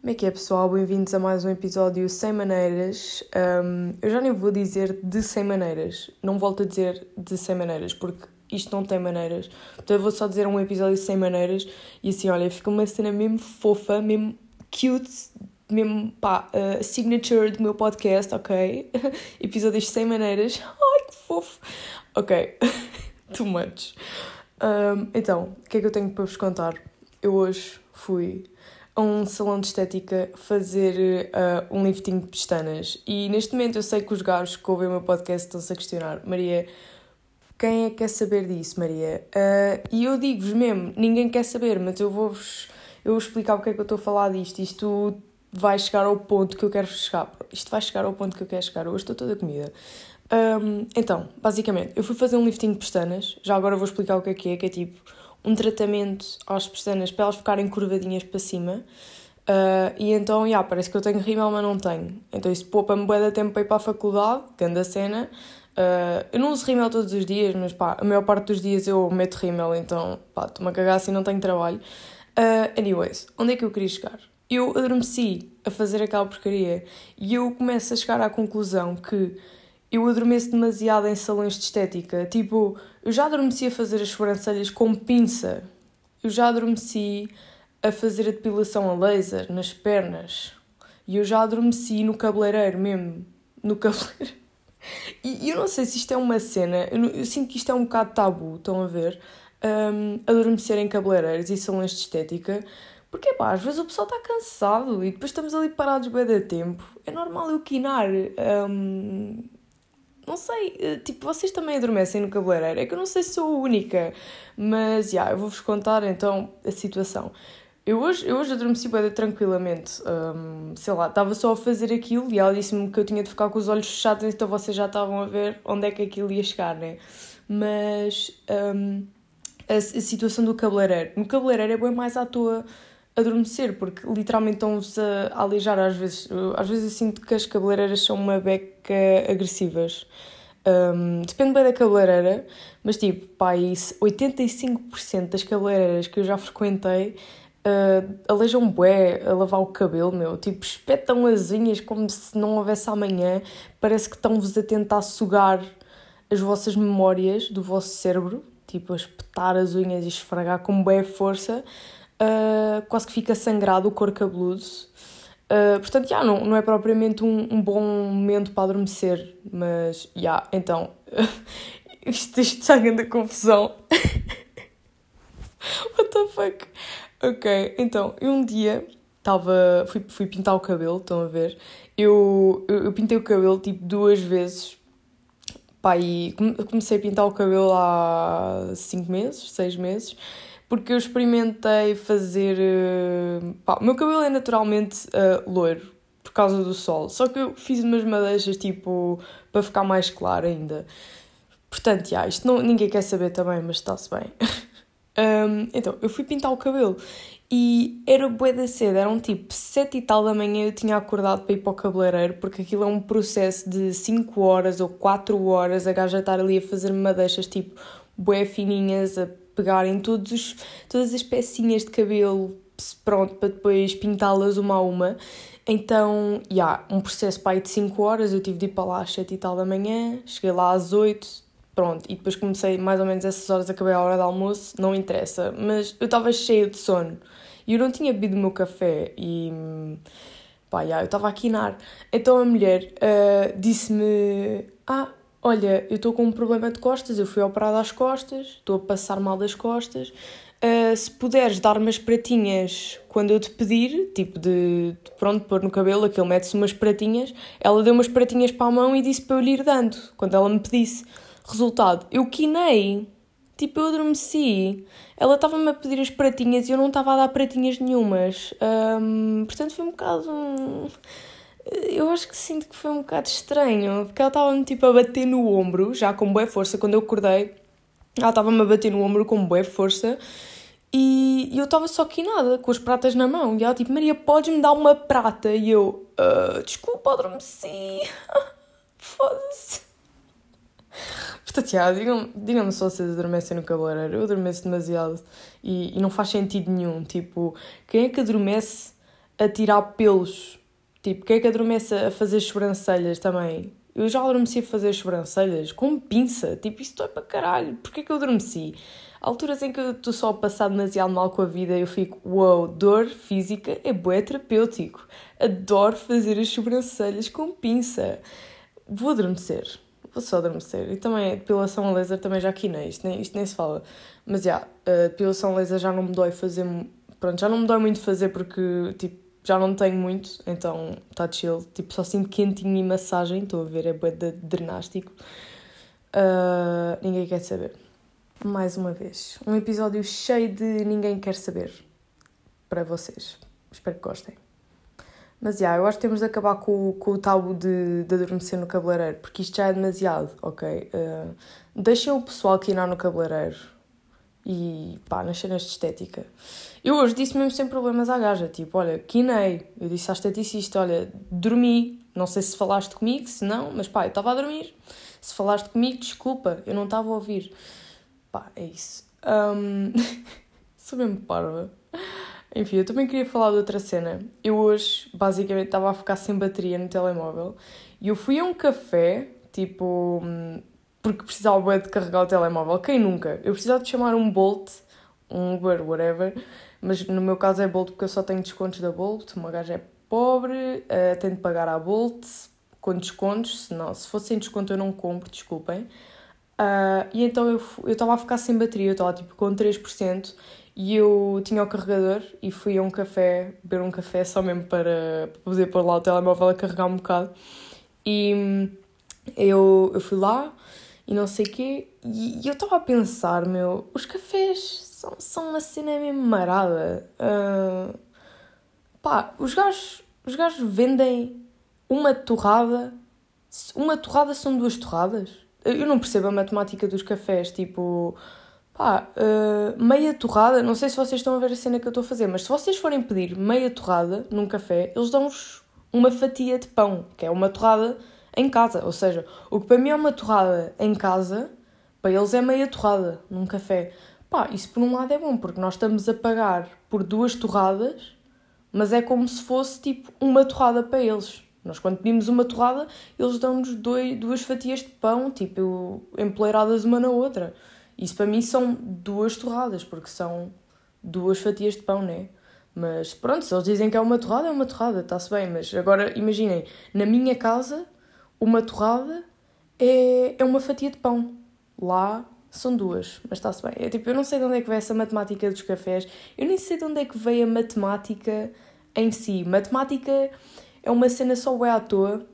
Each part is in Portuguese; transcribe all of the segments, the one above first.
Como é que é, pessoal? Bem-vindos a mais um episódio Sem Maneiras. Um, eu já nem vou dizer de Sem Maneiras, não volto a dizer de Sem Maneiras, porque isto não tem maneiras. Então eu vou só dizer um episódio Sem Maneiras e assim, olha, fica uma cena mesmo fofa, mesmo cute, mesmo pá, uh, signature do meu podcast, ok? Episódios Sem Maneiras. Ai, que fofo! Ok, too much. Um, então, o que é que eu tenho para vos contar? Eu hoje fui a um salão de estética fazer uh, um lifting de pestanas. E neste momento eu sei que os gajos que ouvem o meu podcast estão-se a questionar: Maria, quem é que quer saber disso, Maria? Uh, e eu digo-vos mesmo: ninguém quer saber, mas eu vou-vos eu vou explicar porque é que eu estou a falar disto. Isto vai chegar ao ponto que eu quero chegar. Isto vai chegar ao ponto que eu quero chegar. Hoje estou toda comida. Um, então, basicamente, eu fui fazer um lifting de pestanas. Já agora vou explicar o que é que é, que é tipo um tratamento às pestanas para elas ficarem curvadinhas para cima. Uh, e então, yeah, parece que eu tenho rímel, mas não tenho. Então isso poupa-me bué de tempo para ir para a faculdade, grande cena. Uh, eu não uso rímel todos os dias, mas pá, a maior parte dos dias eu meto rímel, então pá, estou-me a cagar assim, não tenho trabalho. Uh, anyways, onde é que eu queria chegar? Eu adormeci a fazer aquela porcaria e eu começo a chegar à conclusão que eu adormeço demasiado em salões de estética. Tipo, eu já adormeci a fazer as sobrancelhas com pinça. Eu já adormeci a fazer a depilação a laser nas pernas. E eu já adormeci no cabeleireiro mesmo. No cabeleireiro. E eu não sei se isto é uma cena. Eu, eu sinto que isto é um bocado tabu, estão a ver? Um, adormecer em cabeleireiros e salões de estética. Porque, pá, às vezes o pessoal está cansado e depois estamos ali parados bem de tempo. É normal eu quinar. Um, não sei, eh, tipo, vocês também adormecem no cabeleireiro. É que eu não sei se sou a única, mas já, yeah, eu vou-vos contar então a situação. Eu hoje, eu hoje adormeci bem tranquilamente, um, sei lá, estava só a fazer aquilo e ela disse-me que eu tinha de ficar com os olhos fechados, então vocês já estavam a ver onde é que aquilo ia chegar, né? Mas um, a, a, situação do cabeleireiro, no cabeleireiro é bem mais à toa adormecer, porque literalmente estão-vos a, aleijar às vezes. Às vezes eu sinto que as cabeleireiras são uma beca agressivas. Um, depende bem da cabeleireira, mas tipo, pá, 85% das cabeleireiras que eu já frequentei uh, aleijam bué a lavar o cabelo, meu. Tipo, espetam as unhas como se não houvesse amanhã. Parece que estão-vos a tentar sugar as vossas memórias do vosso cérebro. Tipo, a espetar as unhas e esfregar com bué força uh, quase que fica sangrado o couro cabeludo. Uh, portanto, já, não, não é propriamente um, um bom momento para adormecer, mas, já, então, isto, está grande confusão. What the fuck? Ok, então, um dia estava, fui, fui pintar o cabelo, estão a ver? Eu, eu, eu pintei o cabelo tipo duas vezes, pá, e comecei a pintar o cabelo há 5 meses, 6 meses, porque eu experimentei fazer. Uh, pá, o meu cabelo é naturalmente uh, loiro por causa do sol, só que eu fiz umas madeixas tipo para ficar mais claro ainda. Portanto, já, isto não, ninguém quer saber também, mas está-se bem. um, então, eu fui pintar o cabelo e era bué da cedo, eram tipo sete e tal da manhã eu tinha acordado para ir para o cabeleireiro, porque aquilo é um processo de 5 horas ou 4 horas, a gaja estar ali a fazer madeixas tipo bué fininhas, a pegarem todos todas as pecinhas de cabelo pronto para depois pintá-las uma a uma. Então, já, yeah, um processo para aí de 5 horas, eu tive de ir para lá às 7 e tal da manhã, cheguei lá às 8, pronto, e depois comecei mais ou menos essas horas, acabei a hora do almoço, não interessa, mas eu estava cheia de sono e eu não tinha bebido o meu café e pá, yeah, eu estava a quinar. Então a mulher uh, disse-me: Ah, olha, eu estou com um problema de costas, eu fui operada às costas, estou a passar mal das costas. Uh, se puderes dar umas pratinhas quando eu te pedir, tipo de, de pronto, pôr no cabelo, aquele mete-se umas pratinhas, ela deu umas pratinhas para a mão e disse para eu lhe ir dando, quando ela me pedisse. Resultado, eu quinei, tipo eu adormeci. Ela estava-me a pedir as pratinhas e eu não estava a dar pratinhas nenhumas. Um, portanto foi um bocado eu acho que sinto que foi um bocado estranho, porque ela estava-me tipo a bater no ombro, já com boa força, quando eu acordei, ela estava-me a bater no ombro com boa força. E, eu estava só quinada, com as pratas na mão, e ela tipo, Maria, podes-me dar uma prata? E eu, uh, desculpa, adormeci, foda-se. Portanto, já, digam-me digam se vocês adormecem no cabeleireiro, eu adormeço demasiado. E, e não faz sentido nenhum, tipo, quem é que adormece a tirar pelos. Tipo, quem é que adormece a fazer sobrancelhas também? Eu já adormeci a fazer sobrancelhas com pinça. Tipo, isso dói para caralho. Porquê que eu adormeci? alturas em que eu estou só a passar demasiado mal com a vida, eu fico, uau, wow, dor física é bué terapêutico. Adoro fazer as sobrancelhas com pinça. Vou adormecer. Vou só adormecer. E também, depilação a laser também já quinei, isto nem, isto nem se fala. Mas já, a depilação a laser já não me dói fazer. Pronto, já não me dói muito fazer porque, tipo, já não tenho muito, então está chill. Tipo, só sinto quentinho e massagem, estou a ver, é bué de drenástico. Uh, ninguém quer saber mais uma vez. Um episódio cheio de ninguém quer saber para vocês. Espero que gostem. Mas já, yeah, eu acho que temos de acabar com, com o tabu de, de adormecer no cabeleireiro, porque isto já é demasiado, ok? Uh, deixem o pessoal quinar no cabeleireiro e pá, nas cenas de estética. Eu hoje disse mesmo sem problemas à gaja, tipo, olha, quinei. Eu disse à esteticista, olha, dormi. Não sei se falaste comigo, se não, mas pá, eu estava a dormir. Se falaste comigo, desculpa, eu não estava a ouvir. Pá, é isso. Um... Sou mesmo parva. Enfim, eu também queria falar de outra cena. Eu hoje, basicamente, estava a ficar sem bateria no telemóvel e eu fui a um café, tipo, hum, porque precisava de carregar o telemóvel. Quem nunca? Eu precisava de chamar um Bolt, um Uber, whatever, mas no meu caso é Bolt porque eu só tenho descontos da Bolt. Uma gaja é pobre, uh, tenho de pagar à Bolt com descontos, se não, se fosse sem desconto eu não compro, desculpem. Uh, e então eu estava a ficar sem bateria, eu estava tipo com 3% e eu tinha o carregador e fui a um café, beber um café só mesmo para, para poder pôr lá o telemóvel a carregar um bocado. E hum, eu, eu fui lá e não sei o quê, e, e eu estava a pensar, meu, os cafés são, são uma cena mesmo marada. Uh, pá, os gajos, os gajos vendem uma torrada, uma torrada são duas torradas eu não percebo a matemática dos cafés, tipo, pá, uh, meia torrada, não sei se vocês estão a ver a cena que eu estou a fazer, mas se vocês forem pedir meia torrada num café, eles dão-vos uma fatia de pão, que é uma torrada em casa. Ou seja, o que para mim é uma torrada em casa, para eles é meia torrada num café. Pá, isso por um lado é bom, porque nós estamos a pagar por duas torradas, mas é como se fosse tipo uma torrada para eles. Nós, quando pedimos uma torrada, eles dão-nos duas fatias de pão, tipo, empoleiradas uma na outra. Isso para mim são duas torradas, porque são duas fatias de pão, né? Mas pronto, se eles dizem que é uma torrada, é uma torrada, está-se bem. Mas agora imaginem, na minha casa, uma torrada é, é uma fatia de pão. Lá são duas, mas está-se bem. É, tipo, eu não sei de onde é que veio essa matemática dos cafés, eu nem sei de onde é que veio a matemática em si. Matemática é uma cena só é à toa.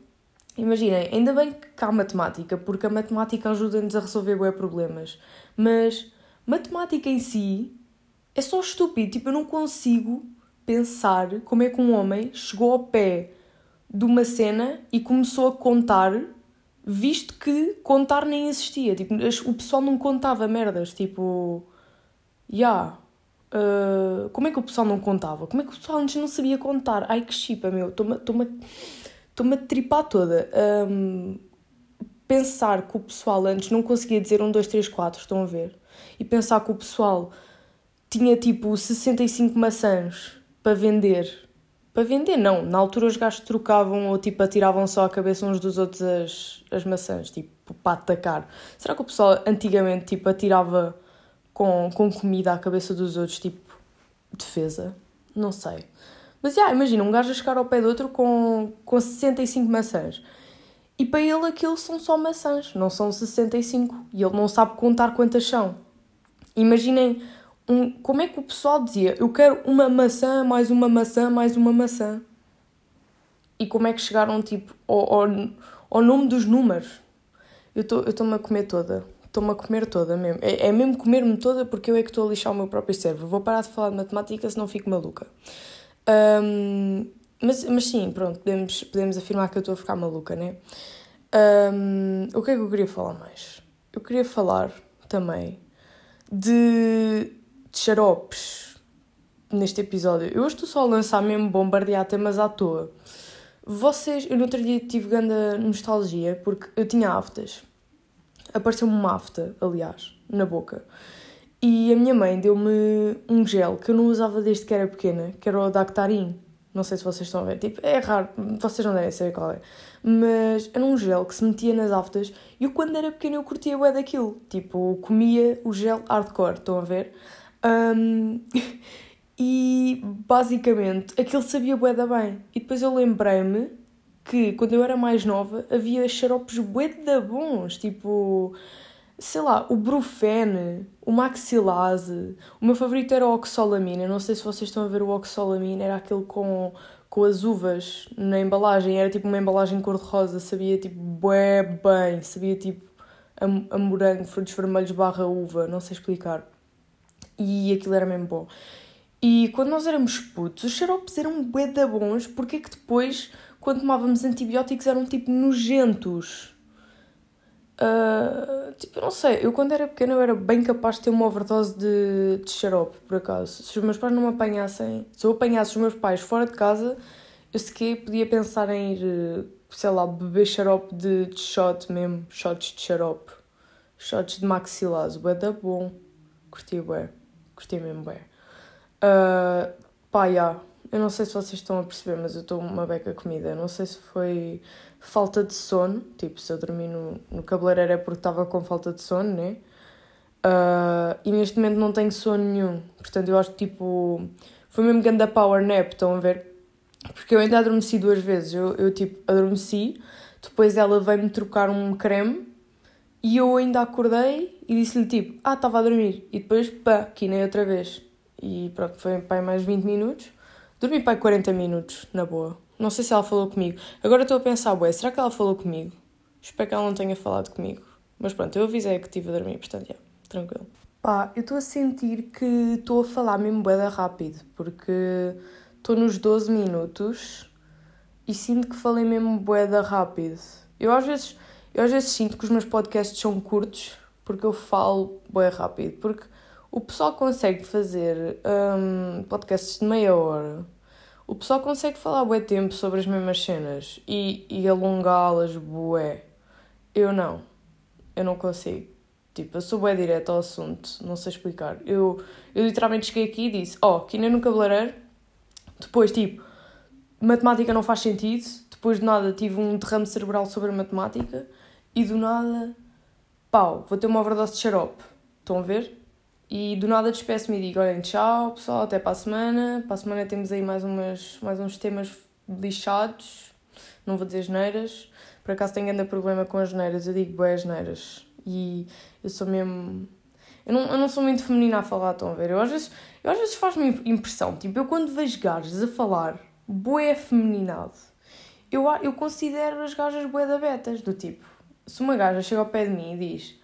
Imaginem, ainda bem que há matemática, porque a matemática ajuda-nos a resolver bem problemas. Mas matemática em si é só estúpido. Tipo, eu não consigo pensar como é que um homem chegou ao pé de uma cena e começou a contar, visto que contar nem existia. Tipo, o pessoal não contava merdas. Tipo, já. Yeah Uh, como é que o pessoal não contava? Como é que o pessoal antes não sabia contar? Ai que chipa, meu, estou-me a tripar toda. Um, pensar que o pessoal antes não conseguia dizer 1, 2, 3, 4, estão a ver? E pensar que o pessoal tinha tipo 65 maçãs para vender. Para vender, não. Na altura os gajos trocavam ou tipo atiravam só a cabeça uns dos outros as, as maçãs, tipo para atacar. Será que o pessoal antigamente tipo atirava com, com comida à cabeça dos outros, tipo defesa. Não sei. Mas já, yeah, imagina um gajo a chegar ao pé do outro com, com 65 maçãs. E para ele aquilo são só maçãs, não são 65. E ele não sabe contar quantas são. Imaginem um, como é que o pessoal dizia: Eu quero uma maçã, mais uma maçã, mais uma maçã. E como é que chegaram tipo ao, ao, ao nome dos números? Eu estou-me a comer toda estou-me a comer toda mesmo. É, é mesmo comer-me toda porque eu é que estou a lixar o meu próprio cérebro. Vou parar de falar de matemática senão fico maluca. Um, mas, mas sim, pronto, podemos, podemos afirmar que eu estou a ficar maluca, né? Um, o que é que eu queria falar mais? Eu queria falar também de, de xaropes neste episódio. Eu hoje estou só a lançar mesmo bombardear temas à toa. Vocês, eu no outro dia tive grande nostalgia porque eu tinha aftas apareceu-me uma afta, aliás, na boca. E a minha mãe deu-me um gel que eu não usava desde que era pequena, que era o Dactarin. Não sei se vocês estão a ver. Tipo, é raro, vocês não devem saber qual é. Mas era um gel que se metia nas aftas e eu, quando era pequena, eu curtia bué daquilo. Tipo, comia o gel hardcore, estão a ver? Um, e basicamente aquilo sabia bué da bem. E depois eu lembrei-me que quando eu era mais nova havia xaropes bué da bons, tipo sei lá, o Brufene, o Maxilase. O meu favorito era o Oxolamina. Não sei se vocês estão a ver o Oxolamina, era aquele com, com as uvas na embalagem. Era tipo uma embalagem cor-de-rosa, sabia tipo bué bem, sabia tipo a, a morango, frutos vermelhos barra uva, não sei explicar. E aquilo era mesmo bom. E quando nós éramos putos, os xaropes eram da bons, porque é que depois, quando tomávamos antibióticos, eram tipo nojentos? Uh, tipo, não sei, eu quando era pequena eu era bem capaz de ter uma overdose de, de xarope, por acaso. Se os meus pais não me apanhassem, se eu apanhasse os meus pais fora de casa, eu sequer podia pensar em ir, sei lá, beber xarope de, de shot mesmo, shots de xarope, shots de maxilase, bué da bom, curti bué, curti mesmo bué. Uh, pá, yeah. eu não sei se vocês estão a perceber, mas eu estou uma beca comida, não sei se foi falta de sono, tipo, se eu dormi no, no cabeleireiro é porque estava com falta de sono, né? Uh, e neste momento não tenho sono nenhum, portanto eu acho que tipo, foi mesmo grande power nap, estão a ver? Porque eu ainda adormeci duas vezes, eu, eu tipo, adormeci, depois ela veio-me trocar um creme e eu ainda acordei e disse-lhe tipo, ah, estava a dormir, e depois, pá, quinei outra vez. E pronto, foi pai mais 20 minutos, dormi pai 40 minutos, na boa. Não sei se ela falou comigo. Agora estou a pensar, ué, será que ela falou comigo? Espero que ela não tenha falado comigo. Mas pronto, eu avisei que estive a dormir, portanto, yeah, tranquilo. Pá, eu estou a sentir que estou a falar mesmo boeda rápido, porque estou nos 12 minutos e sinto que falei mesmo boeda rápido. Eu às vezes, eu às vezes sinto que os meus podcasts são curtos porque eu falo boé rápido, porque o pessoal consegue fazer um, podcasts de meia hora o pessoal consegue falar bué tempo sobre as mesmas cenas e, e alongá-las bué. Eu não. Eu não consigo. Tipo, eu sou bué direto ao assunto, não sei explicar. Eu, eu literalmente cheguei aqui e disse, ó, oh, que nem no cabeleireiro. Depois, tipo, matemática não faz sentido. Depois de nada tive um derrame cerebral sobre a matemática. E do nada, pau, vou ter uma overdose de xarope. Estão a ver? E do nada despeço-me e digo: olhem, tchau pessoal, até para a semana. Para a semana temos aí mais, umas, mais uns temas lixados, não vou dizer geneiras. Por acaso tenho ainda problema com as geneiras, eu digo boas geneiras. E eu sou mesmo. Eu não, eu não sou muito feminina a falar, estão a ver? Eu às vezes, eu às vezes faz-me impressão, tipo, eu quando vejo gajas a falar boé feminado, eu, eu considero as gajas boé da betas, do tipo, se uma gaja chega ao pé de mim e diz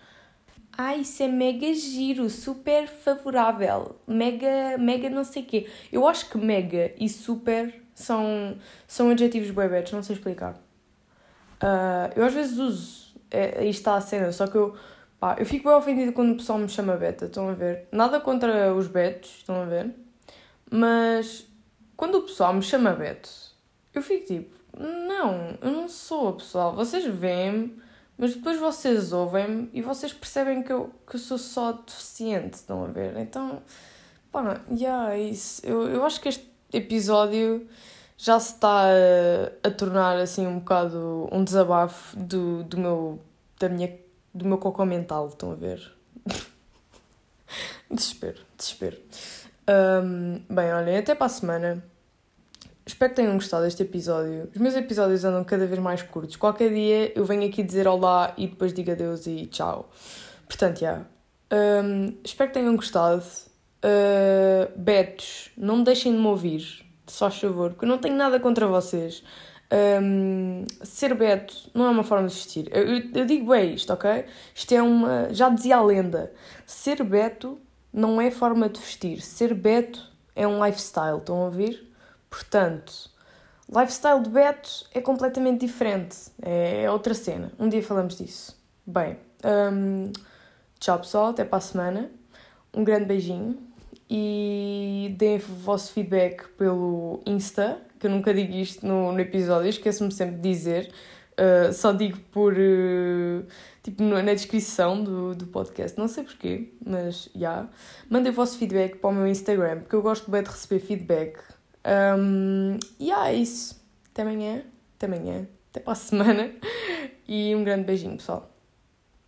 Ai, isso é mega giro, super favorável, mega, mega não sei quê. Eu acho que mega e super são, são adjetivos bebetes, não sei explicar. Uh, eu às vezes uso, é, aí está a cena, só que eu, pá, eu fico bem ofendida quando o pessoal me chama beta, estão a ver? Nada contra os betos, estão a ver? Mas quando o pessoal me chama beto, eu fico tipo, não, eu não sou pessoal, vocês veem-me mas depois vocês ouvem-me e vocês percebem que eu, que eu sou só deficiente, estão a ver? Então, pá, yeah, é isso. Eu, eu acho que este episódio já se está a, a tornar assim um bocado um desabafo do, do meu da minha do meu cocô mental, estão a ver? desespero, desespero. Um, bem, olhem, até para a semana. Espero que tenham gostado deste episódio. Os meus episódios andam cada vez mais curtos. Qualquer dia eu venho aqui dizer olá e depois digo adeus e tchau. Portanto, já. Yeah. Um, espero que tenham gostado. Uh, betos, não me deixem de me ouvir, só favor, porque eu não tenho nada contra vocês. Um, ser beto não é uma forma de vestir. Eu, eu, eu digo bem isto, ok? Isto é uma. Já dizia a lenda: ser beto não é forma de vestir. Ser beto é um lifestyle. Estão a ouvir? Portanto, lifestyle de Beto é completamente diferente, é outra cena. Um dia falamos disso. Bem, um, tchau pessoal, até para a semana. Um grande beijinho e deem o vosso feedback pelo Insta, que eu nunca digo isto no, no episódio, esqueço-me sempre de dizer. Uh, só digo por. Uh, tipo, na descrição do, do podcast, não sei porquê, mas já. Yeah. Mandem o vosso feedback para o meu Instagram, porque eu gosto bem de receber feedback Um, e yeah, é isso. Até amanhã. Até amanhã. Até para a semana. E um grande beijinho, pessoal.